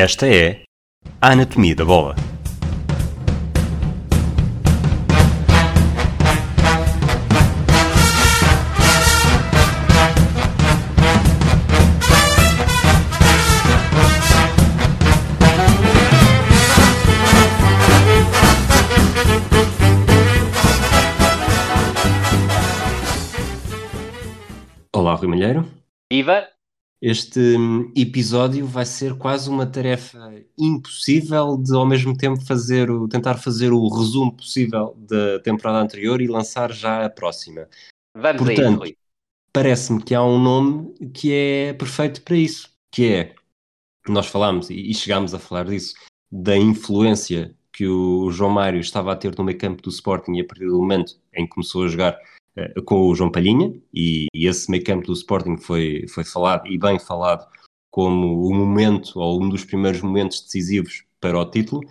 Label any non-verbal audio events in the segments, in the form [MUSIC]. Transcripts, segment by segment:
Esta é a Anatomia da Bola. Olá, Rui Malheiro. Viva! Este hum, episódio vai ser quase uma tarefa impossível de ao mesmo tempo fazer o, tentar fazer o resumo possível da temporada anterior e lançar já a próxima. Vamos Portanto, Rui. parece-me que há um nome que é perfeito para isso, que é, nós falámos e chegámos a falar disso, da influência que o João Mário estava a ter no meio campo do Sporting e a partir do momento em que começou a jogar com o João Palhinha e, e esse meio campo do Sporting foi, foi falado e bem falado como o momento ou um dos primeiros momentos decisivos para o título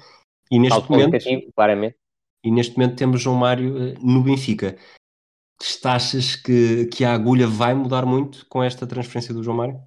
e neste Salto momento claramente. e neste momento temos João Mário eh, no Benfica. Achas que, que a agulha vai mudar muito com esta transferência do João Mário?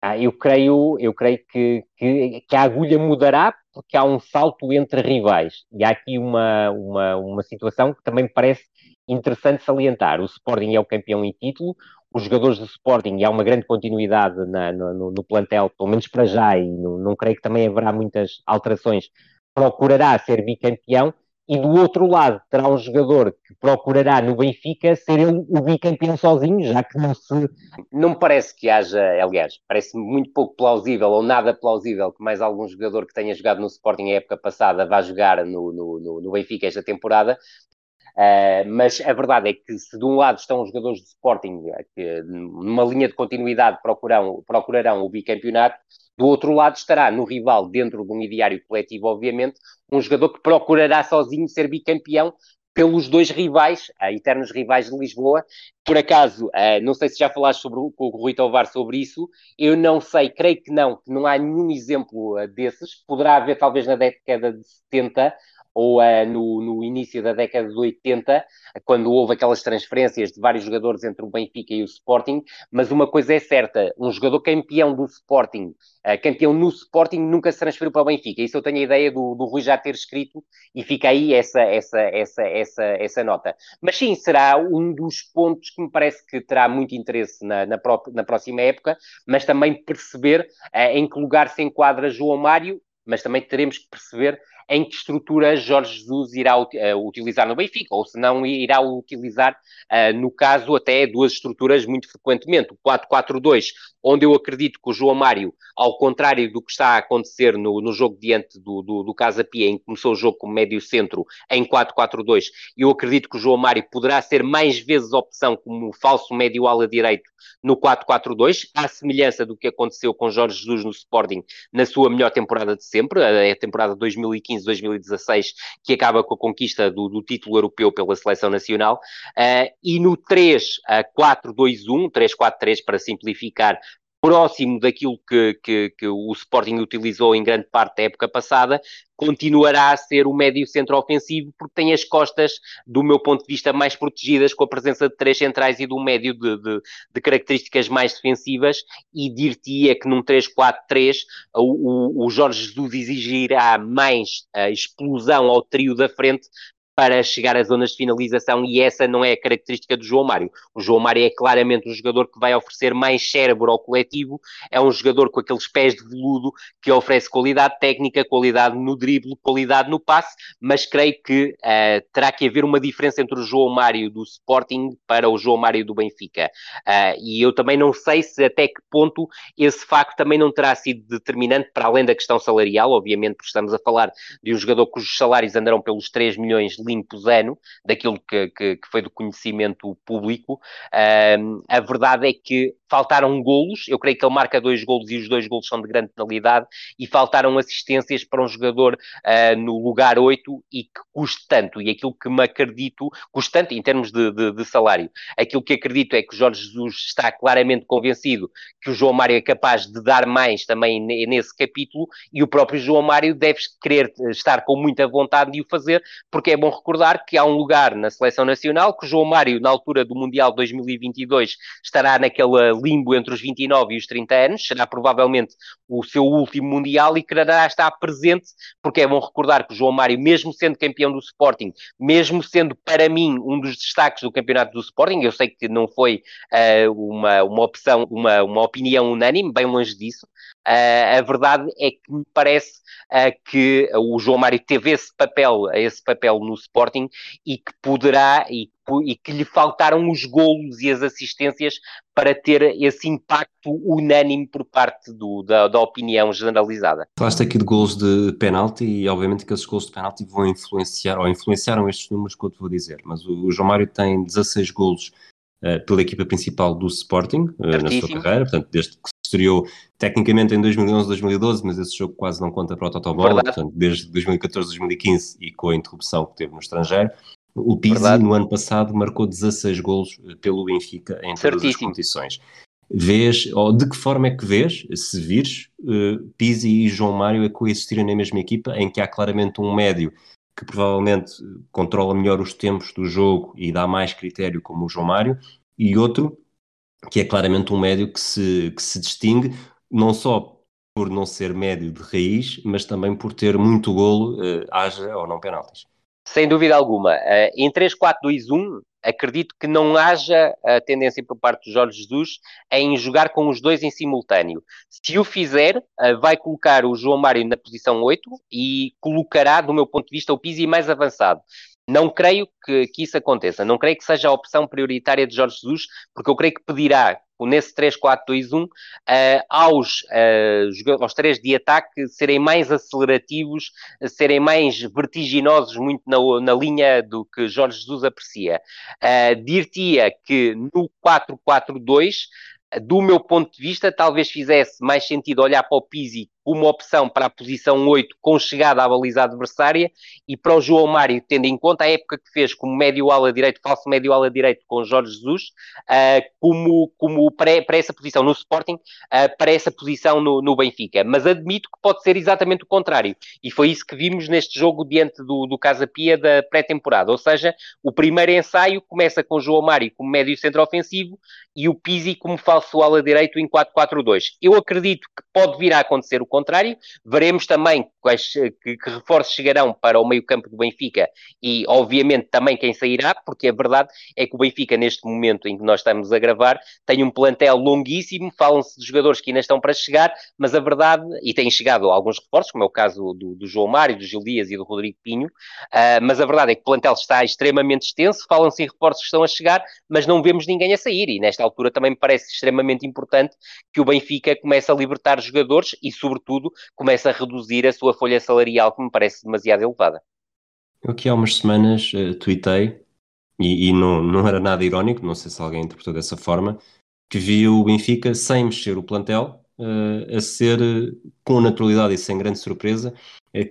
Ah, eu creio, eu creio que, que, que a agulha mudará porque há um salto entre rivais. E há aqui uma, uma, uma situação que também me parece interessante salientar. O Sporting é o campeão em título, os jogadores do Sporting, e há uma grande continuidade na- no, no- plantel, pelo menos para já, e não, não creio que também haverá muitas alterações, procurará ser bicampeão, e do outro lado terá um jogador que procurará no Benfica ser ele o bicampeão sozinho, já que não se não me parece que haja, aliás, parece muito pouco plausível ou nada plausível que mais algum jogador que tenha jogado no Sporting a época passada vá jogar no, no, no, no Benfica esta temporada. Uh, mas a verdade é que se de um lado estão os jogadores de Sporting que numa linha de continuidade procurarão, procurarão o bicampeonato, do outro lado estará no rival, dentro de um ideário coletivo, obviamente, um jogador que procurará sozinho ser bicampeão pelos dois rivais, uh, eternos rivais de Lisboa. Por acaso, uh, não sei se já falaste sobre, com o Rui Tovar sobre isso, eu não sei, creio que não, que não há nenhum exemplo desses. Poderá haver talvez na década de 70 ou uh, no, no início da década de 80, quando houve aquelas transferências de vários jogadores entre o Benfica e o Sporting, mas uma coisa é certa, um jogador campeão do Sporting, uh, campeão no Sporting, nunca se transferiu para o Benfica. Isso eu tenho a ideia do, do Rui já ter escrito e fica aí essa, essa, essa, essa, essa nota. Mas sim, será um dos pontos que me parece que terá muito interesse na, na, pró- na próxima época, mas também perceber uh, em que lugar se enquadra João Mário, mas também teremos que perceber em que estrutura Jorge Jesus irá eh, utilizar no Benfica, ou se não irá utilizar, eh, no caso, até duas estruturas muito frequentemente. O 4-4-2, onde eu acredito que o João Mário, ao contrário do que está a acontecer no, no jogo diante do, do, do Casa Pia, em que começou o jogo como médio centro em 4-4-2, eu acredito que o João Mário poderá ser mais vezes opção como falso médio ala direito no 4-4-2, à semelhança do que aconteceu com Jorge Jesus no Sporting na sua melhor temporada de sempre, a a temporada 2015-2016, que acaba com a conquista do, do título europeu pela seleção nacional, uh, e no 3-4-2-1, 3-4-3 para simplificar, próximo daquilo que, que, que o Sporting utilizou em grande parte da época passada, continuará a ser o médio centro ofensivo, porque tem as costas, do meu ponto de vista, mais protegidas com a presença de três centrais e do médio de, de, de características mais defensivas, e dir-te-ia que num 3-4-3 o, o, Jorge Jesus exigirá mais a explosão ao trio da frente para chegar às zonas de finalização e essa não é a característica do João Mário. O João Mário é claramente um jogador que vai oferecer mais cérebro ao coletivo, é um jogador com aqueles pés de veludo que oferece qualidade técnica, qualidade no drible, qualidade no passe, mas creio que uh, terá que haver uma diferença entre o João Mário do Sporting para o João Mário do Benfica. Uh, e eu também não sei se até que ponto esse facto também não terá sido determinante para além da questão salarial, obviamente, porque estamos a falar de um jogador cujos salários andarão pelos 3 milhões limpos ano, daquilo que, que, que foi do conhecimento público. A verdade é que faltaram golos, eu creio que ele marca dois golos e os dois golos são de grande penalidade, e faltaram assistências para um jogador uh, no lugar 8 e que custe tanto, e aquilo que me acredito, custe tanto em termos de, de, de, salário, aquilo que acredito é que o Jorge Jesus está claramente convencido que o João Mário é capaz de dar mais também nesse capítulo, e o próprio João Mário deve querer estar com muita vontade de o fazer, porque é bom recordar que há um lugar na seleção nacional que o João Mário, na altura do Mundial 2022, estará naquela limbo entre os 29 e os 30 anos, será provavelmente o seu último Mundial e quererá estar presente, porque é bom recordar que o João Mário, mesmo sendo campeão do Sporting, mesmo sendo para mim um dos destaques do campeonato do Sporting, eu sei que não foi uh, uma, uma opção, uma, uma opinião unânime, bem longe disso, uh, a verdade é que me parece uh, que o João Mário teve esse papel, esse papel no Sporting e que poderá e, e que lhe faltaram os golos e as assistências para ter esse impacto unânime por parte do, da, da opinião generalizada. Falaste aqui de gols de penalti e obviamente que esses gols de penalti vão influenciar ou influenciaram estes números que eu te vou dizer, mas o, o João Mário tem 16 golos uh, pela equipa principal do Sporting uh, na sua carreira, portanto desde que se estreou tecnicamente em 2011, 2012, mas esse jogo quase não conta para o Totobola, portanto desde 2014, 2015 e com a interrupção que teve no estrangeiro. O Pizzi, Verdade. no ano passado, marcou 16 golos eh, pelo Benfica em todas as competições. Vês, ou de que forma é que vês, se vires, uh, Pizzi e João Mário a coexistirem na mesma equipa, em que há claramente um médio que provavelmente controla melhor os tempos do jogo e dá mais critério, como o João Mário, e outro que é claramente um médio que se, que se distingue não só por não ser médio de raiz, mas também por ter muito golo, uh, haja ou não penaltis. Sem dúvida alguma. Uh, em 3-4-2-1, acredito que não haja a tendência por parte do Jorge Jesus em jogar com os dois em simultâneo. Se o fizer, uh, vai colocar o João Mário na posição 8 e colocará, do meu ponto de vista, o Pizzi mais avançado. Não creio que, que, isso aconteça, não creio que seja a opção prioritária de Jorge Jesus, porque eu creio que pedirá nesse 3-4-2-1 uh, aos, uh, aos três de ataque serem mais acelerativos, serem mais vertiginosos muito na, na linha do que Jorge Jesus aprecia. Uh, Dir-te-ia que no 4-4-2 do meu ponto de vista, talvez fizesse mais sentido olhar para o Pizzi como opção para a posição 8 com chegada à baliza adversária e para o João Mário, tendo em conta a época que fez como médio ala direito, falso médio ala direito com Jorge Jesus, uh, como, como para, para, essa posição no Sporting, uh, para essa posição no, no, Benfica. Mas admito que pode ser exatamente o contrário. E foi isso que vimos neste jogo diante do, do Casa Pia da pré-temporada. Ou seja, o primeiro ensaio começa com João Mário como médio centro ofensivo e o Pizzi como falso ala direito em 4-4-2. Eu acredito que pode vir a acontecer o contrário. Veremos também quais, que, que reforços chegarão para o meio-campo do Benfica e, obviamente, também quem sairá, porque a verdade é que o Benfica, neste momento em que nós estamos a gravar, tem um plantel longuíssimo. Falam-se de jogadores que ainda estão para chegar, mas a verdade, e têm chegado alguns reforços, como é o caso do, do João Mário, do Gil Dias e do Rodrigo Pinho, uh, mas a verdade é que o plantel está extremamente extenso. Falam-se em reforços que estão a chegar, mas não vemos ninguém a sair. E nesta altura também me parece extremamente importante que o Benfica comece a libertar jogadores e, sobretudo, comece a reduzir a sua folha salarial, que me parece demasiado elevada. Eu aqui há umas semanas uh, tuitei, e, e não, não era nada irónico, não sei se alguém interpretou dessa forma, que vi o Benfica, sem mexer o plantel, uh, a ser, uh, com naturalidade e sem grande surpresa,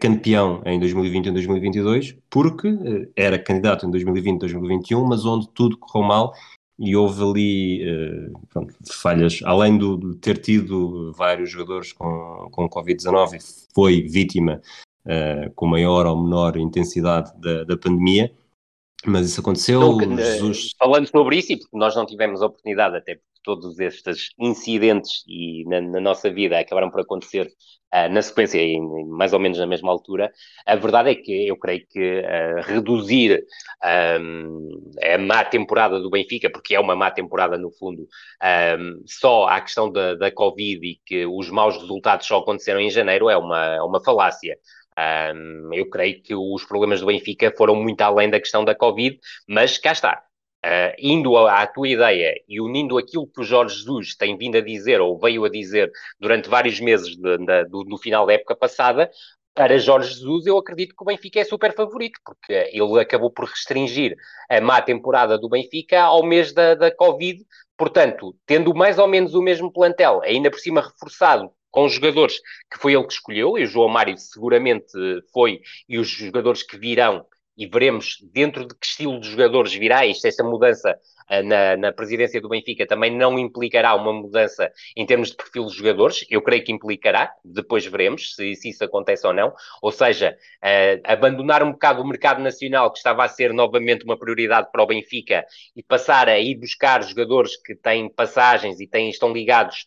campeão em 2020 e 2022, porque era candidato em 2020 e 2021, mas onde tudo correu mal e houve ali uh, pronto, falhas, além do, de ter tido vários jogadores com, com Covid-19 foi vítima uh, com maior ou menor intensidade da, da pandemia, mas isso aconteceu. Então, Jesus... Falando sobre isso, e porque nós não tivemos oportunidade, até porque todos estes incidentes e na, na nossa vida acabaram por acontecer uh, na sequência, em, mais ou menos na mesma altura, a verdade é que eu creio que uh, reduzir a má temporada do Benfica, porque é uma má temporada no fundo, só à questão da, da Covid e que os maus resultados só aconteceram em janeiro, é uma, é uma falácia. Um, eu creio que os problemas do Benfica foram muito além da questão da Covid, mas cá está. Uh, indo à, à, tua ideia e unindo aquilo que o Jorge Jesus tem vindo a dizer ou veio a dizer durante vários meses de, de, do, no final da época passada, para Jorge Jesus eu acredito que o Benfica é super favorito, porque ele acabou por restringir a má temporada do Benfica ao mês da, da Covid, portanto, tendo mais ou menos o mesmo plantel, ainda por cima reforçado com os jogadores que foi ele que escolheu, e o João Mário seguramente foi, e os jogadores que virão e veremos dentro de que estilo de jogadores virá isto, esta mudança uh, na, na presidência do Benfica também não implicará uma mudança em termos de perfil de jogadores. Eu creio que implicará, depois veremos se, se isso acontece ou não. Ou seja, uh, abandonar um bocado o mercado nacional, que estava a ser novamente uma prioridade para o Benfica, e passar a ir buscar jogadores que têm passagens e têm, estão ligados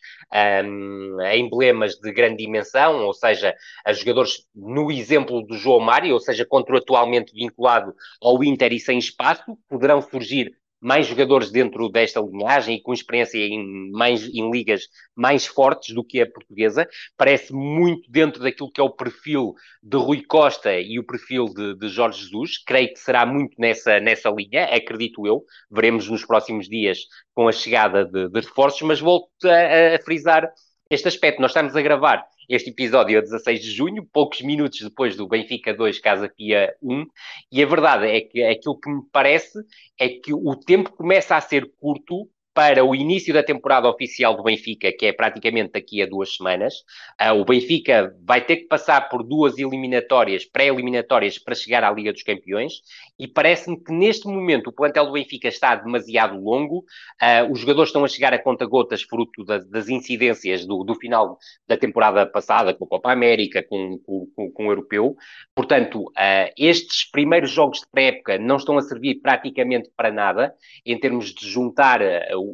um, a emblemas de grande dimensão, ou seja, a jogadores no exemplo do João Mário, ou seja, contratualmente vinculado ao Inter e sem espaço, poderão surgir mais jogadores dentro desta linhagem e com experiência em, mais, em ligas mais fortes do que a portuguesa. Parece muito dentro daquilo que é o perfil de Rui Costa e o perfil de, de Jorge Jesus. Creio que será muito nessa, nessa linha, acredito eu. Veremos nos próximos dias com a chegada de, de reforços, mas volto a, a frisar este aspecto. Nós estamos a gravar este episódio a 16 de junho, poucos minutos depois do Benfica 2, Casa Pia 1, e a verdade é que aquilo que me parece é que o tempo começa a ser curto para o início da temporada oficial do Benfica, que é praticamente daqui a duas semanas. Uh, o Benfica vai ter que passar por duas eliminatórias, pré-eliminatórias, para chegar à Liga dos Campeões, e parece-me que neste momento o plantel do Benfica está demasiado longo, uh, os jogadores estão a chegar a conta-gotas, fruto das, das incidências do, do, final da temporada passada, com a Copa América, com, com, com, o Europeu. Portanto, uh, estes primeiros jogos de pré-época não estão a servir praticamente para nada, em termos de juntar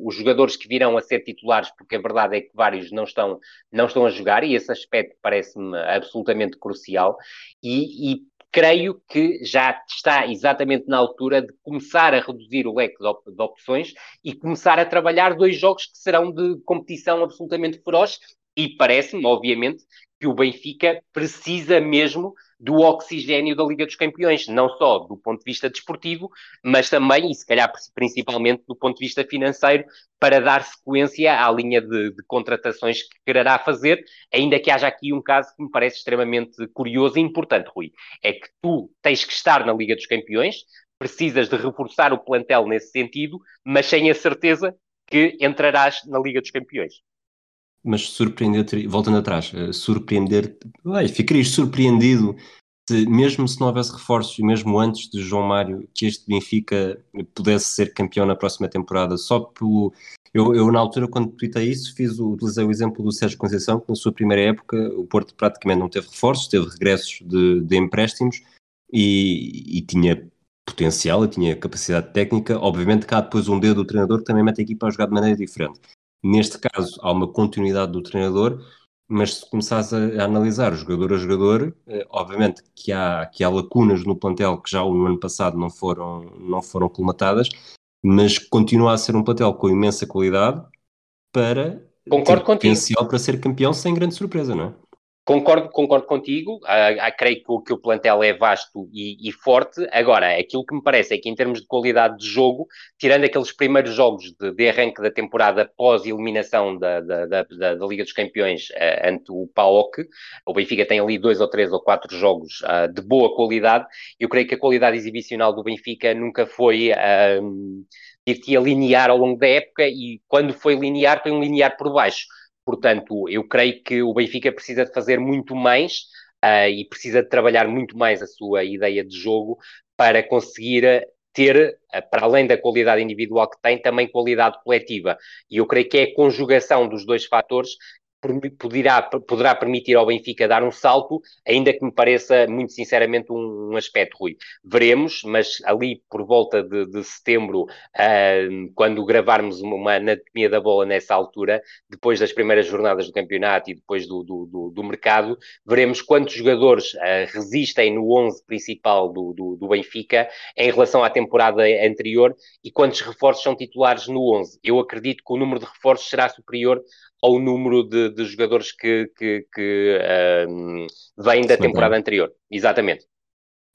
os jogadores que virão a ser titulares, porque a verdade é que vários não estão, não estão a jogar, e esse aspecto parece-me absolutamente crucial. E, e creio que já está exatamente na altura de começar a reduzir o leque de, op de, opções e começar a trabalhar dois jogos que serão de competição absolutamente feroz. E parece-me, obviamente, que o Benfica precisa mesmo do oxigênio da Liga dos Campeões, não só do ponto de vista desportivo, mas também, e se calhar principalmente, do ponto de vista financeiro, para dar sequência à linha de, de contratações que quererá fazer, ainda que haja aqui um caso que me parece extremamente curioso e importante, Rui. É que tu tens que estar na Liga dos Campeões, precisas de reforçar o plantel nesse sentido, mas sem a certeza que entrarás na Liga dos Campeões mas surpreender, voltando atrás, uh, surpreender, ai, ficarias surpreendido se, mesmo se não houvesse reforços, e mesmo antes de João Mário, que este Benfica pudesse ser campeão na próxima temporada, só pelo. Eu, eu na altura, quando tweetei isso, fiz o, utilizei o exemplo do Sérgio Conceição, que na sua primeira época o Porto praticamente não teve reforços, teve regressos de, de empréstimos e, e tinha potencial e tinha capacidade técnica. Obviamente, cá depois um dedo do treinador que também mete a equipa a jogar de maneira diferente. Neste caso, há uma continuidade do treinador, mas se começares a, a analisar jogador a jogador, eh, obviamente que há, que há lacunas no plantel que já no ano passado não foram, não foram colmatadas, mas continua a ser um plantel com imensa qualidade para Concordo ter potencial para ser campeão sem grande surpresa, não é? Concordo, concordo contigo, ah, creio que o, que o plantel é vasto e, e, forte. Agora, aquilo que me parece é que, em termos de qualidade de jogo, tirando aqueles primeiros jogos de, de arranque da temporada pós-eliminação da, da, da, da, Liga dos Campeões uh, ante o PAOK, o Benfica tem ali dois ou três ou quatro jogos uh, de boa qualidade. Eu creio que a qualidade exibicional do Benfica nunca foi. Uh, linear ao longo da época e quando foi linear, foi um linear por baixo Portanto, eu creio que o Benfica precisa de fazer muito mais uh, e precisa de trabalhar muito mais a sua ideia de jogo para conseguir ter, ah, para além da qualidade individual que tem, também qualidade coletiva. E eu creio que é a conjugação dos dois fatores poderá, poderá permitir ao Benfica dar um salto, ainda que me pareça, muito sinceramente, um, um aspecto, Rui. Veremos, mas ali por volta de, de setembro, uh, quando gravarmos uma anatomia da bola nessa altura, depois das primeiras jornadas do campeonato e depois do, do, do, do mercado, veremos quantos jogadores uh, resistem no 11 principal do, do, do Benfica em relação à temporada anterior e quantos reforços são titulares no 11. Eu acredito que o número de reforços será superior ao número de, de jogadores que, que, que um, vêm da temporada anterior. Exatamente.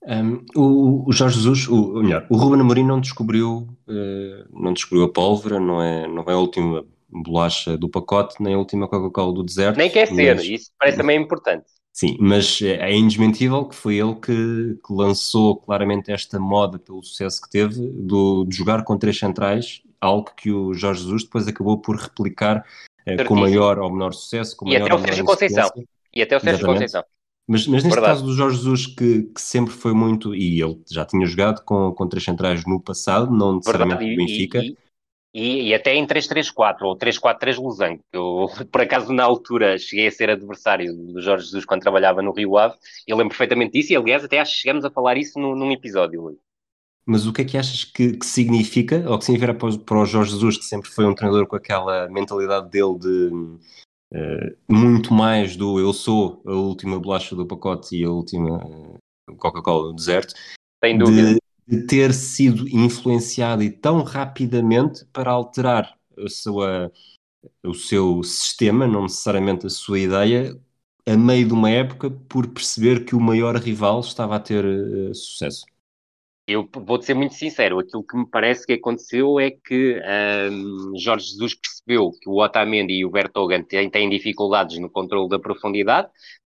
Um, o, o, Jorge Jesus, o, melhor, o Ruben Amorim não descobriu, uh, não descobriu a pólvora, não é, não é a última bolacha do pacote, nem a última Coca-Cola do deserto. Nem quer ser, mas, isso parece também importante. Sim, mas é, é indesmentível que foi ele que, que, lançou claramente esta moda pelo sucesso que teve do, de jogar com três centrais, algo que o Jorge Jesus depois acabou por replicar eh, com maior ou menor sucesso. Com e maior até o Sérgio Conceição. E até o Sérgio Conceição. Mas, mas neste Verdade. caso do Jorge Jesus, que, que, sempre foi muito, e ele já tinha jogado com, com três centrais no passado, não necessariamente no Benfica. E, e, e, até em 3-3-4 ou 3-4-3 Losango. Eu, [LAUGHS] por acaso, na altura, cheguei a ser adversário do Jorge Jesus quando trabalhava no Rio Ave. Eu lembro perfeitamente disso e, aliás, até acho que chegamos a falar isso num, num episódio. Mas o que é que achas que, que significa, ou que significa para, para o Jorge Jesus, que sempre foi um treinador com aquela mentalidade dele de uh, muito mais do eu sou a última bolacha do pacote e a última uh, Coca-Cola do deserto, Sem dúvida. De, de ter sido influenciado e tão rapidamente para alterar a sua, o seu sistema, não necessariamente a sua ideia, a meio de uma época, por perceber que o maior rival estava a ter uh, sucesso? Eu vou ser muito sincero, aquilo que me parece que aconteceu é que um, Jorge Jesus percebeu que o Otamendi e o Bertogan têm, têm dificuldades no controle da profundidade,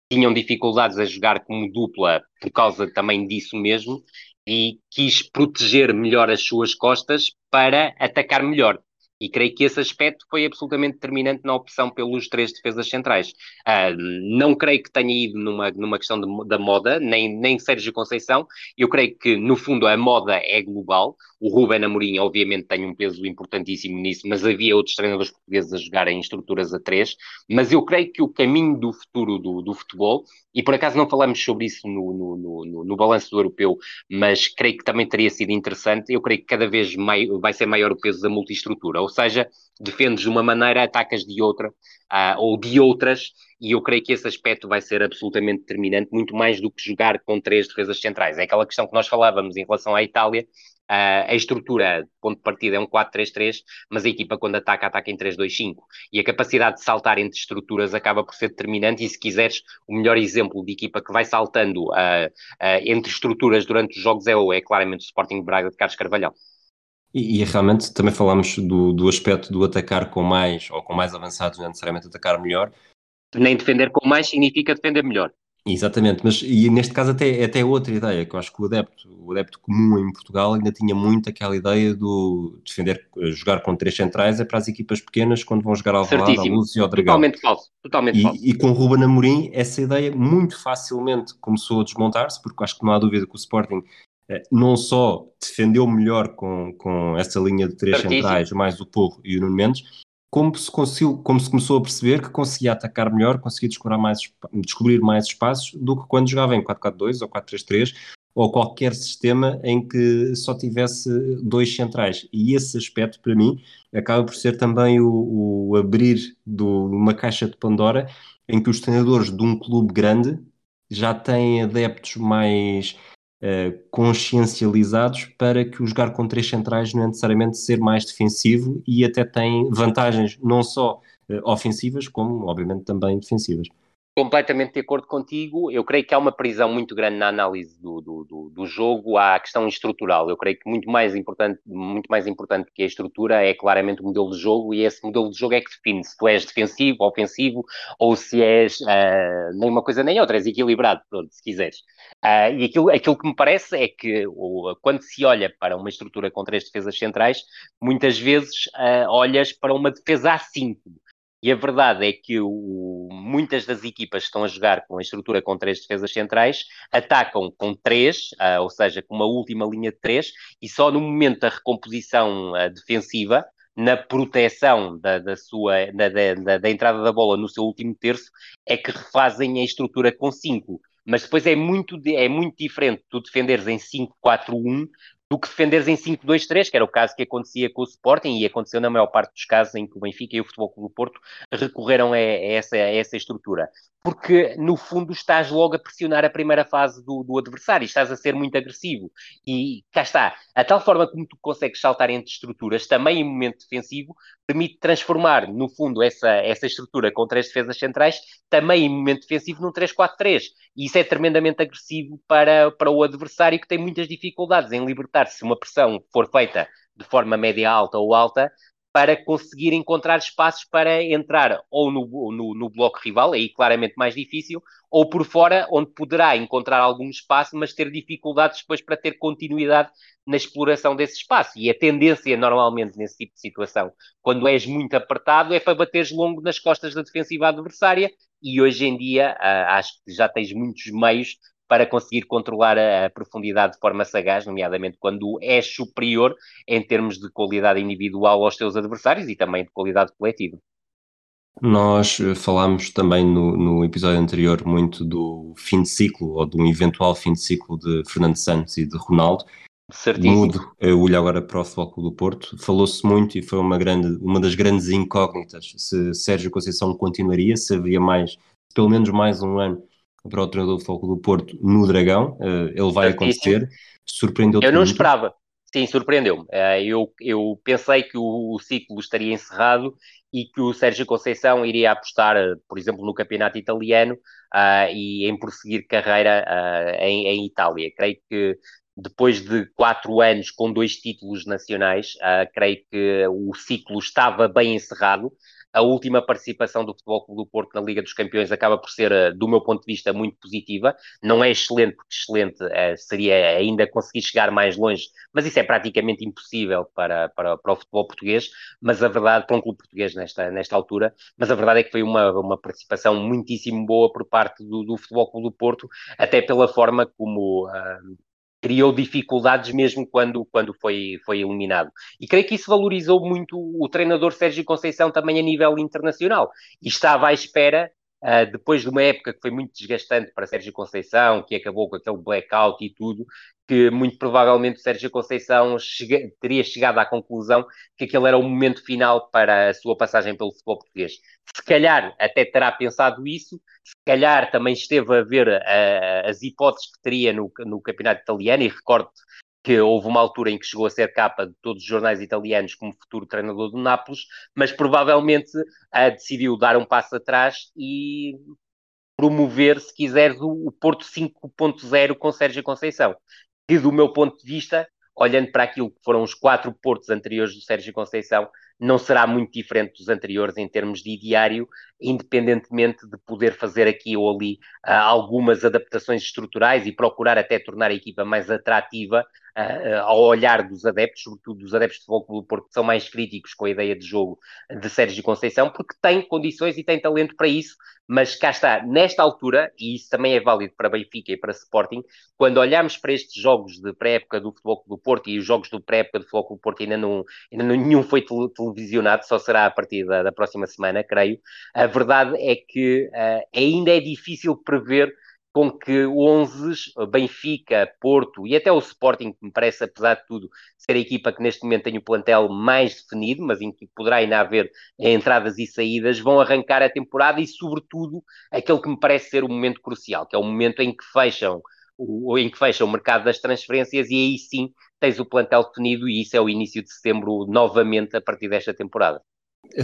tinham dificuldades a jogar como dupla por causa também disso mesmo, e quis proteger melhor as suas costas para atacar melhor. E creio que esse aspecto foi absolutamente determinante na opção pelos três defesas centrais. Uh, não creio que tenha ido numa, numa questão de, da moda, nem, nem Sérgio Conceição. Eu creio que, no fundo, a moda é global. O Ruben Amorim, obviamente, tem um peso importantíssimo nisso, mas havia outros treinadores portugueses a jogar em estruturas a três. Mas eu creio que o caminho do futuro do, do futebol, e por acaso não falamos sobre isso no, no, no, no balanço do europeu, mas creio que também teria sido interessante. Eu creio que cada vez mai, vai ser maior o peso da multiestrutura, ou seja, defendes de uma maneira, atacas de outra, uh, ou de outras, e eu creio que esse aspecto vai ser absolutamente determinante, muito mais do que jogar com três defesas centrais. É aquela questão que nós falávamos em relação à Itália, Uh, a estrutura, ponto de partida, é um 4-3-3, mas a equipa, quando ataca, ataca em 3-2-5. E a capacidade de saltar entre estruturas acaba por ser determinante. E se quiseres, o melhor exemplo de equipa que vai saltando uh, uh, entre estruturas durante os jogos é, é claramente o Sporting Braga de Carlos Carvalhal. E, e, realmente também falamos do, do aspecto do atacar com mais, ou com mais avançados, não necessariamente atacar melhor. Nem defender com mais significa defender melhor. Exatamente, mas e neste caso até, até outra ideia, que eu acho que o adepto, o adepto comum em Portugal ainda tinha muito aquela ideia do defender, jogar com três centrais é para as equipas pequenas quando vão jogar ao Valado, ao Luz e ao Dragão. Totalmente falso, totalmente e, falso. E com o Ruben Amorim essa ideia muito facilmente começou a desmontar-se, porque acho que não há dúvida que o Sporting eh, não só defendeu melhor com, com essa linha de três Certíssimo. centrais, mais o Porro e o Nuno Mendes, como se, conseguiu, como se começou a perceber que conseguia atacar melhor, conseguia descobrir mais, descobrir mais espaços do que quando jogava em 4-4-2 ou 4-3-3 ou qualquer sistema em que só tivesse dois centrais. E esse aspecto, para mim, acaba por ser também o, o abrir de uma caixa de Pandora em que os treinadores de um clube grande já têm adeptos mais uh, consciencializados para que o jogar com três centrais não é necessariamente ser mais defensivo e até tem vantagens não só uh, ofensivas, como obviamente também defensivas completamente de acordo contigo. Eu creio que há uma prisão muito grande na análise do, do, do, do, jogo à questão estrutural. Eu creio que muito mais importante, muito mais importante que a estrutura é claramente o modelo de jogo e esse modelo de jogo é que define se tu és defensivo, ofensivo ou se és uh, nem uma coisa nem outra, és equilibrado, pronto, se quiseres. Uh, e aquilo, aquilo que me parece é que quando se olha para uma estrutura com três defesas centrais, muitas vezes uh, olhas para uma defesa a cinco e a verdade é que o, muitas das equipas que estão a jogar com a estrutura com três defesas centrais atacam com três, uh, ou seja, com uma última linha de três, e só no momento da recomposição uh, defensiva, na proteção da, da sua da, da, da, entrada da bola no seu último terço, é que refazem a estrutura com cinco. Mas depois é muito, é muito diferente tu defenderes em 5-4-1 do que defenderes em 5-2-3, que era o caso que acontecia com o Sporting e aconteceu na maior parte dos casos em que o Benfica e o Futebol Clube do Porto recorreram a, essa, a essa estrutura porque no fundo estás logo a pressionar a primeira fase do, do, adversário, estás a ser muito agressivo. E cá está, a tal forma como tu consegues saltar entre estruturas, também em momento defensivo, permite transformar, no fundo, essa, essa estrutura com três defesas centrais, também em momento defensivo, num 3-4-3. E isso é tremendamente agressivo para, para o adversário que tem muitas dificuldades em libertar-se se uma pressão for feita de forma média alta ou alta, para conseguir encontrar espaços para entrar ou no, no, no, bloco rival, aí claramente mais difícil, ou por fora, onde poderá encontrar algum espaço, mas ter dificuldades depois para ter continuidade na exploração desse espaço. E a tendência, normalmente, nesse tipo de situação, quando és muito apertado, é para bateres longo nas costas da defensiva adversária, e hoje em dia uh, acho que já tens muitos meios para conseguir controlar a, a, profundidade de forma sagaz, nomeadamente quando és superior em termos de qualidade individual aos teus adversários e também de qualidade coletiva. Nós eh, falámos também no, no, episódio anterior muito do fim de ciclo, ou de um eventual fim de ciclo de Fernando Santos e de Ronaldo. Certíssimo. Mudo eu olho agora para o Futebol do Porto. Falou-se muito e foi uma, grande, uma das grandes incógnitas se Sérgio Conceição continuaria, se havia mais, pelo menos mais um ano para o treinador do Foco do Porto no Dragão. Uh, ele vai acontecer. Surpreendeu-te Eu não muito? esperava. Sim, surpreendeu-me. Uh, eu, eu pensei que o, o, ciclo estaria encerrado e que o Sérgio Conceição iria apostar, uh, por exemplo, no campeonato italiano e em prosseguir carreira em, em, Itália. Creio que depois de quatro anos com dois títulos nacionais, creio que o ciclo estava bem encerrado. A última participação do Futebol Clube do Porto na Liga dos Campeões acaba por ser, eh, do meu ponto de vista, muito positiva. Não é excelente, porque excelente é, seria ainda conseguir chegar mais longe, mas isso é praticamente impossível para, para, para o futebol português. Mas a verdade, para um clube português nesta, nesta altura, mas a verdade é que foi uma, uma participação muitíssimo boa por parte do, do Futebol Clube do Porto, até pela forma como. Uh, criou dificuldades mesmo quando, quando foi, foi eliminado. E creio que isso valorizou muito o treinador Sérgio Conceição também a nível internacional. E estava à espera, uh, depois de uma época que foi muito desgastante para Sérgio Conceição, que acabou com aquele blackout e tudo, que muito provavelmente Sérgio Conceição chega, teria chegado à conclusão que aquele era o momento final para a sua passagem pelo futebol português. Se calhar até terá pensado isso, se calhar também esteve a ver uh, as hipóteses que teria no, no campeonato italiano, e recordo que houve uma altura em que chegou a ser capa de todos os jornais italianos como futuro treinador do Nápoles, mas provavelmente uh, decidiu dar um passo atrás e promover, se quiseres, o, Porto 5.0 com Sérgio Conceição que, do meu ponto de vista, olhando para aquilo que foram os quatro portos anteriores do Sérgio Conceição, não será muito diferente dos anteriores em termos de diário, independentemente de poder fazer aqui ou ali uh, algumas adaptações estruturais e procurar até tornar a equipa mais atrativa ao olhar dos adeptos, sobretudo dos adeptos de futebol clube Porto, que são mais críticos com a ideia de jogo de Sérgio Conceição, porque tem condições e tem talento para isso, mas cá está, nesta altura, e isso também é válido para Benfica e para Sporting, quando olhamos para estes jogos de pré-época do Futebol do Porto, e os jogos do pré-época do Futebol do Porto ainda não, ainda não nenhum foi televisionado, só será a partir da, da próxima semana, creio, a verdade é que uh, ainda é difícil prever com que 11, Benfica, Porto e até o Sporting, que me parece, apesar de tudo, ser a equipa que neste momento tem o plantel mais definido, mas em que poderá ainda haver entradas e saídas, vão arrancar a temporada e, sobretudo, aquele que me parece ser o momento crucial, que é o momento em que fecham o, em que fecha o mercado das transferências e aí sim tens o plantel definido e isso é o início de setembro novamente a partir desta temporada.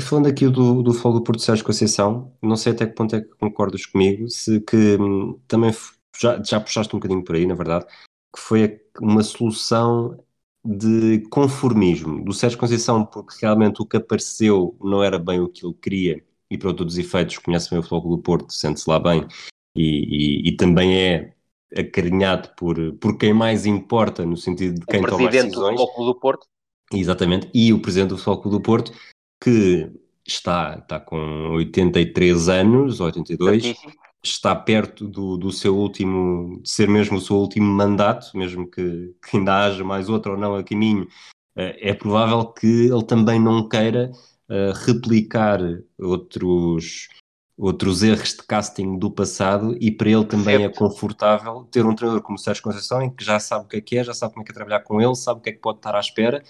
Falando aqui do, do Fogo do Porto Sérgio Conceição, não sei até que ponto é que concordas comigo, se que hum, também já, já puxaste um bocadinho por aí, na verdade, que foi uma solução de conformismo do Sérgio Conceição, porque realmente o que apareceu não era bem o que ele queria, e para todos os efeitos conhece bem o Futebol do Porto, sente-se lá bem, e, e, e, também é acarinhado por, por quem mais importa, no sentido de quem toma decisões. O presidente do Porto. Exatamente, e o presidente do Futebol do Porto, que está, está com 83 anos, 82, está perto do, do seu último, de ser mesmo o seu último mandato, mesmo que, que ainda haja mais outro ou não a caminho, eh, é provável que ele também não queira uh, replicar outros, outros erros de casting do passado e para ele também certo. é confortável ter um treinador como o Sérgio Conceição em que já sabe o que é que é, já sabe como é que é trabalhar com ele, sabe o que é que pode estar à espera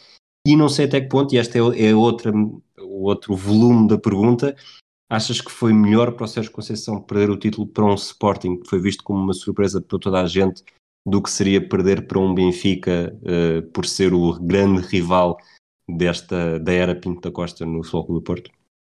e não sei até que ponto, e este é, é outra, o outro volume da pergunta, achas que foi melhor para o Sérgio Conceição perder o título para um Sporting, que foi visto como uma surpresa para toda a gente, do que seria perder para um Benfica uh, por ser o grande rival desta, da era Pinto da Costa no Futebol do Porto?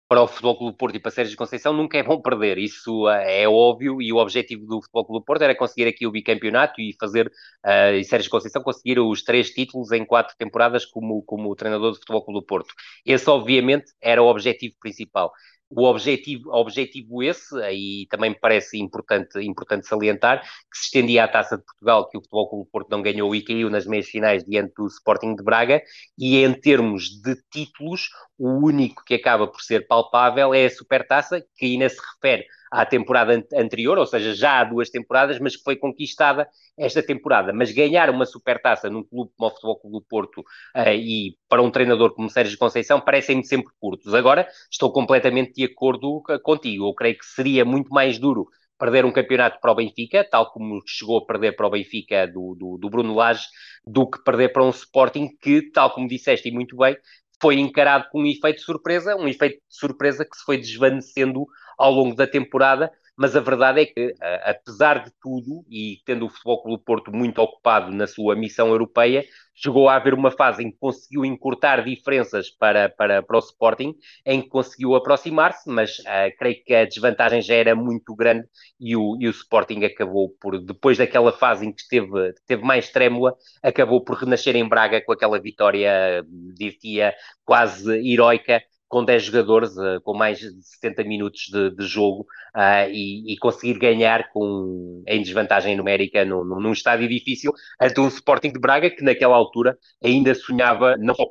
Para o Futebol Clube Porto e para Sérgio Conceição nunca é bom perder, isso é óbvio, e o objetivo do Futebol Clube Porto era conseguir aqui o bicampeonato e fazer, uh, e Sérgio Conceição conseguir os três títulos em quatro temporadas como, como treinador do Futebol Clube Porto. Esse, obviamente, era o objetivo principal o objetivo, objetivo esse, aí também me parece importante, importante salientar, que se estendia à Taça de Portugal, que o Futebol Clube Porto não ganhou e caiu nas meias finais diante do Sporting de Braga, e em termos de títulos, o único que acaba por ser palpável é a Supertaça, que ainda se refere à temporada anterior, ou seja, já há duas temporadas, mas que foi conquistada esta temporada. Mas ganhar uma supertaça num clube como o Futebol Clube do Porto uh, e para um treinador como Sérgio Conceição parecem-me sempre curtos. Agora, estou completamente de acordo contigo. Eu creio que seria muito mais duro perder um campeonato para o Benfica, tal como chegou a perder para o Benfica do, do, do Bruno Lage, do que perder para um Sporting que, tal como disseste e muito bem, foi encarado com um efeito de surpresa, um efeito de surpresa que se foi desvanecendo ao longo da temporada, mas a verdade é que, apesar de tudo, e tendo o Futebol Clube Porto muito ocupado na sua missão europeia, chegou a haver uma fase em que conseguiu encurtar diferenças para, para, para o Sporting, em que conseguiu aproximar-se, mas uh, creio que a desvantagem já era muito grande e o, e o Sporting acabou por, depois daquela fase em que esteve, teve mais trêmula, acabou por renascer em Braga com aquela vitória, diria, quase heroica, com 10 jogadores, uh, com mais de 70 minutos de, de jogo uh, e, e, conseguir ganhar com, em desvantagem numérica num, num estádio difícil ante um Sporting de Braga que naquela altura ainda sonhava não só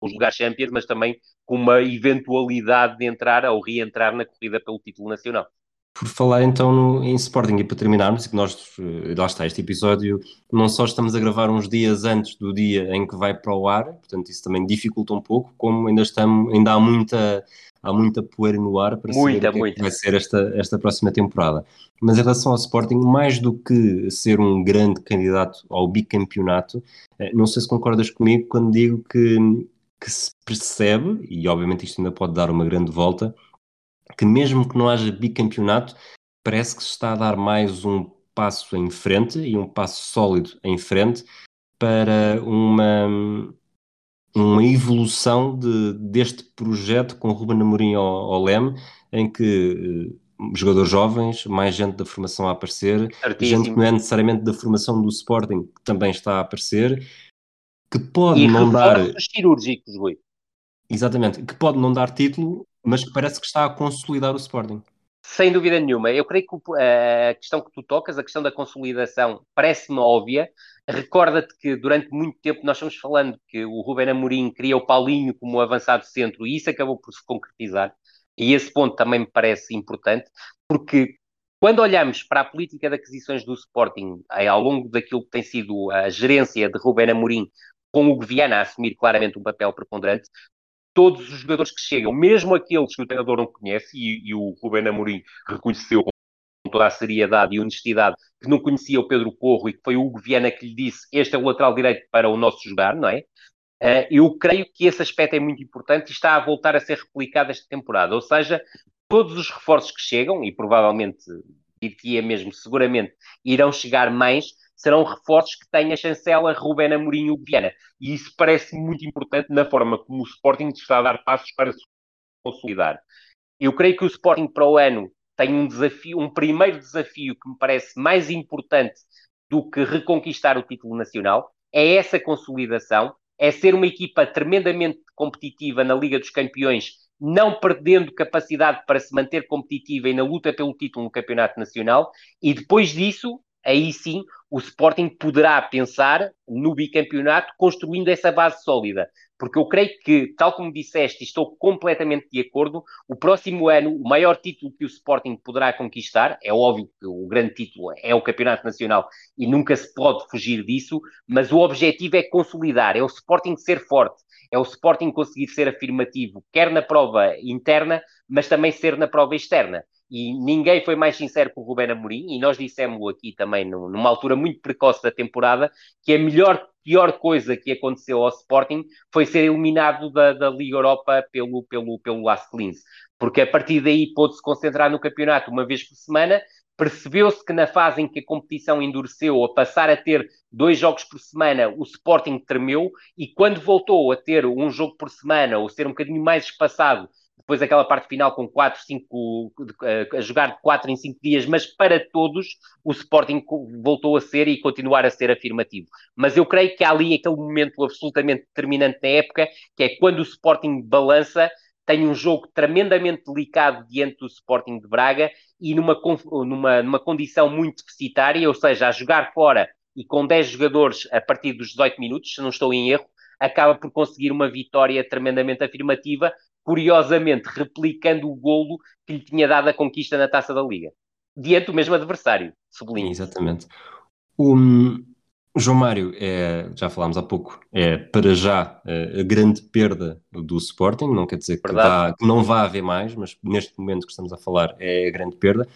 com lugares Champions, mas também com uma eventualidade de entrar ou reentrar na corrida pelo título nacional. Por falar então no, em Sporting e para terminarmos, que nós, eh, lá está, este episódio, não só estamos a gravar uns dias antes do dia em que vai para o ar, portanto isso também dificulta um pouco, como ainda, estamos, ainda há muita, há muita poeira no ar para muita, saber o que, é vai ser esta, esta próxima temporada. Mas em relação ao Sporting, mais do que ser um grande candidato ao bicampeonato, eh, não sei se concordas comigo quando digo que, que se percebe, e obviamente isto ainda pode dar uma grande volta, que mesmo que não haja bicampeonato, parece que se está a dar mais um passo em frente e um passo sólido em frente para uma, uma evolução de, deste projeto com Ruben Amorim ao, ao Leme, em que uh, jogadores jovens, mais gente da formação a aparecer, gente que não é necessariamente da formação do Sporting, que também está a aparecer, que pode e não dar... cirúrgicos, Rui. Exatamente, que pode não dar título, mas que parece que está a consolidar o Sporting. Sem dúvida nenhuma. Eu creio que a questão que tu tocas, a questão da consolidação, parece-me óbvia. Recorda-te que durante muito tempo nós estamos falando que o Ruben Amorim queria o Paulinho como avançado centro e isso acabou por se concretizar. E esse ponto também me parece importante, porque quando olhamos para a política de aquisições do Sporting eh, ao longo daquilo que tem sido a gerência de Ruben Amorim, com o Guiana a assumir claramente um papel preponderante, todos os jogadores que chegam, mesmo aqueles que o treinador não conhece, e, e o Rubén Amorim reconheceu com toda a seriedade e honestidade que não conhecia o Pedro Porro e que foi o Hugo Viana que lhe disse este é o lateral direito para o nosso jogar, não é? Uh, eu creio que esse aspecto é muito importante e está a voltar a ser replicado esta temporada. Ou seja, todos os reforços que chegam, e provavelmente, diria mesmo, seguramente, irão chegar mais, serão reforços que têm a chancela Rubén Amorim e Viana. E isso parece muito importante na forma como o Sporting está a dar passos para se consolidar. Eu creio que o Sporting para o ano tem um desafio, um primeiro desafio que me parece mais importante do que reconquistar o título nacional, é essa consolidação, é ser uma equipa tremendamente competitiva na Liga dos Campeões, não perdendo capacidade para se manter competitiva e na luta pelo título no Campeonato Nacional, e depois disso aí sim o Sporting poderá pensar no bicampeonato construindo essa base sólida. Porque eu creio que, tal como disseste, estou completamente de acordo, o próximo ano, o maior título que o Sporting poderá conquistar, é óbvio que o grande título é o Campeonato Nacional e nunca se pode fugir disso, mas o objetivo é consolidar, é o Sporting ser forte, é o Sporting conseguir ser afirmativo, quer na prova interna, mas também ser na prova externa e ninguém foi mais sincero com o Rubén Amorim, e nós dissemos aqui também numa altura muito precoce da temporada, que a melhor, pior coisa que aconteceu ao Sporting foi ser eliminado da, da Liga Europa pelo, pelo, pelo Las Clins, porque a partir daí pôde-se concentrar no campeonato uma vez por semana, percebeu-se que na fase em que a competição endureceu, a passar a ter dois jogos por semana, o Sporting tremeu, e quando voltou a ter um jogo por semana, ou ser um bocadinho mais espaçado, depois aquela parte final com 4, 5, a jogar de 4 em 5 dias, mas para todos o Sporting voltou a ser e continuar a ser afirmativo. Mas eu creio que há ali aquele momento absolutamente determinante na época, que é quando o Sporting balança, tem um jogo tremendamente delicado diante do Sporting de Braga e numa, numa, numa condição muito deficitária, ou seja, a jogar fora e com 10 jogadores a partir dos 18 minutos, se não estou em erro, acaba por conseguir uma vitória tremendamente afirmativa, curiosamente replicando o golo que lhe tinha dado a conquista na Taça da Liga. Diante do mesmo adversário, sublinho. Exatamente. O João Mário, é, já falámos há pouco, é para já é, a grande perda do Sporting, não quer dizer que, vá, que, não vá haver mais, mas neste momento que estamos a falar é a grande perda.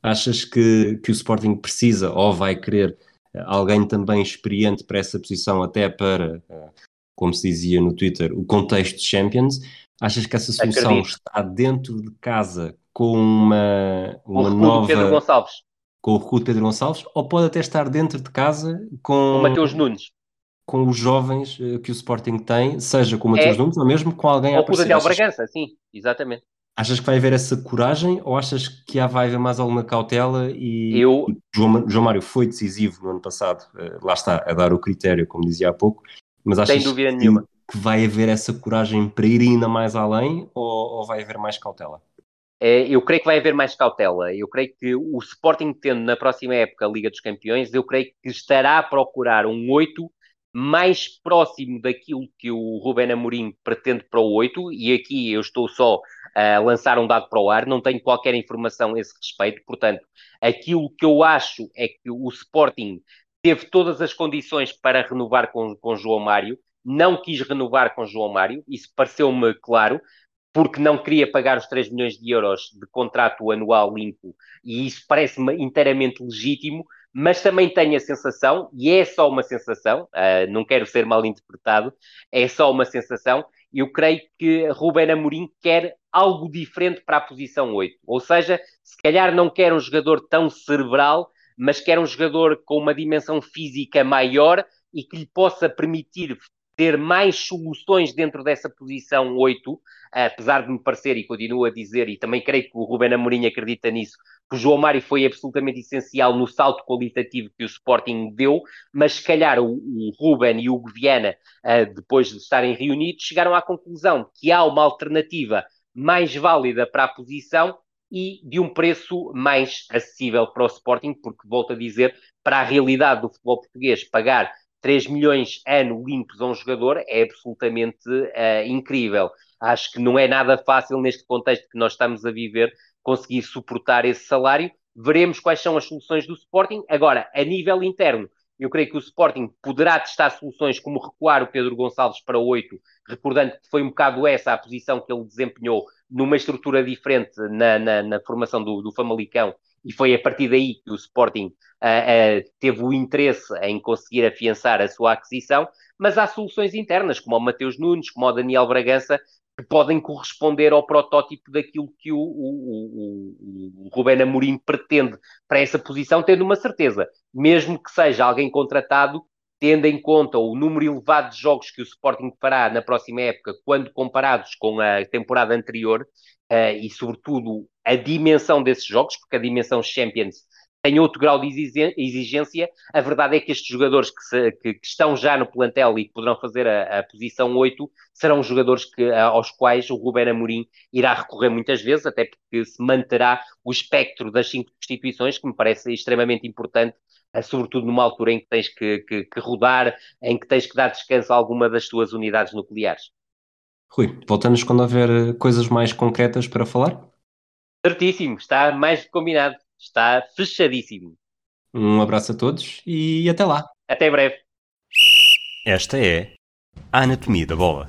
Achas que, que o Sporting precisa ou vai querer alguém também experiente para essa posição, até para, eh, como se dizia no Twitter, o contexto de Champions. Achas que essa solução Acredito. está dentro de casa com uma, uma o nova. Pedro Gonçalves. Com o recruto Pedro Gonçalves, ou pode até estar dentro de casa com. O Mateus Nunes. Com os jovens eh, que o Sporting tem, seja com o Mateus é. Nunes ou mesmo com alguém ou com o Daniel Bragança, sim, exatamente. Achas que vai haver essa coragem ou achas que há, vai haver mais alguma cautela? E eu... João, João Mário foi decisivo no ano passado, eh, lá está, a dar o critério, como dizia há pouco, mas achas Sem dúvida que, nenhuma. Que vai haver essa coragem para ir ainda mais além ou, ou vai haver mais cautela? É, eu creio que vai haver mais cautela. Eu creio que o Sporting, tendo na próxima época a Liga dos Campeões, eu creio que estará a procurar um 8 mais próximo daquilo que o Ruben Amorim pretende para o 8, e aqui eu estou só a lançar um dado para o ar, não tenho qualquer informação a esse respeito, portanto, aquilo que eu acho é que o Sporting teve todas as condições para renovar com, com João Mário, não quis renovar com João Mário, isso pareceu-me claro, porque não queria pagar os 3 milhões de euros de contrato anual limpo, e isso parece-me inteiramente legítimo, mas também tenho a sensação, e é só uma sensação, uh, não quero ser mal interpretado, é só uma sensação, eu creio que Ruben Amorim quer algo diferente para a posição 8. Ou seja, se calhar não quer um jogador tão cerebral, mas quer um jogador com uma dimensão física maior e que lhe possa permitir ter mais soluções dentro dessa posição 8, apesar de me parecer, e continuo a dizer, e também creio que o Ruben Amorim acredita nisso, que o João Mário foi absolutamente essencial no salto qualitativo que o Sporting deu, mas se calhar o, o Ruben e o Viana, uh, depois de estarem reunidos, chegaram à conclusão que há uma alternativa mais válida para a posição e de um preço mais acessível para o Sporting, porque, volto a dizer, para a realidade do futebol português, pagar 3 milhões ano limpos a um jogador é absolutamente uh, incrível. Acho que não é nada fácil neste contexto que nós estamos a viver conseguir suportar esse salário. Veremos quais são as soluções do Sporting. Agora, a nível interno, eu creio que o Sporting poderá testar soluções como recuar o Pedro Gonçalves para 8, recordando que foi um bocado essa a posição que ele desempenhou numa estrutura diferente na, na, na formação do, do Famalicão e foi a partir daí que o Sporting uh, uh, teve o interesse em conseguir afiançar a sua aquisição, mas há soluções internas, como o Mateus Nunes, como o Daniel Bragança, que podem corresponder ao protótipo daquilo que o, o, o, o Rubén Amorim pretende para essa posição, tendo uma certeza, mesmo que seja alguém contratado, tendo em conta o número elevado de jogos que o Sporting fará na próxima época, quando comparados com a temporada anterior, uh, e, sobretudo, a dimensão desses jogos, porque a dimensão Champions tem outro grau de exigência. A verdade é que estes jogadores que, se, que, que estão já no plantel e que poderão fazer a, a posição 8 serão jogadores que, aos quais o Ruben Amorim irá recorrer muitas vezes, até porque se manterá o espectro das cinco instituições, que me parece extremamente importante, eh, sobretudo numa altura em que tens que, que, rodar, em que tens que dar descanso a alguma das tuas unidades nucleares. Rui, voltamos quando houver eh, coisas mais concretas para falar? Certíssimo, está mais combinado, está fechadíssimo. Um abraço a todos e até lá. Até breve. Esta é a Anatomia da Bola.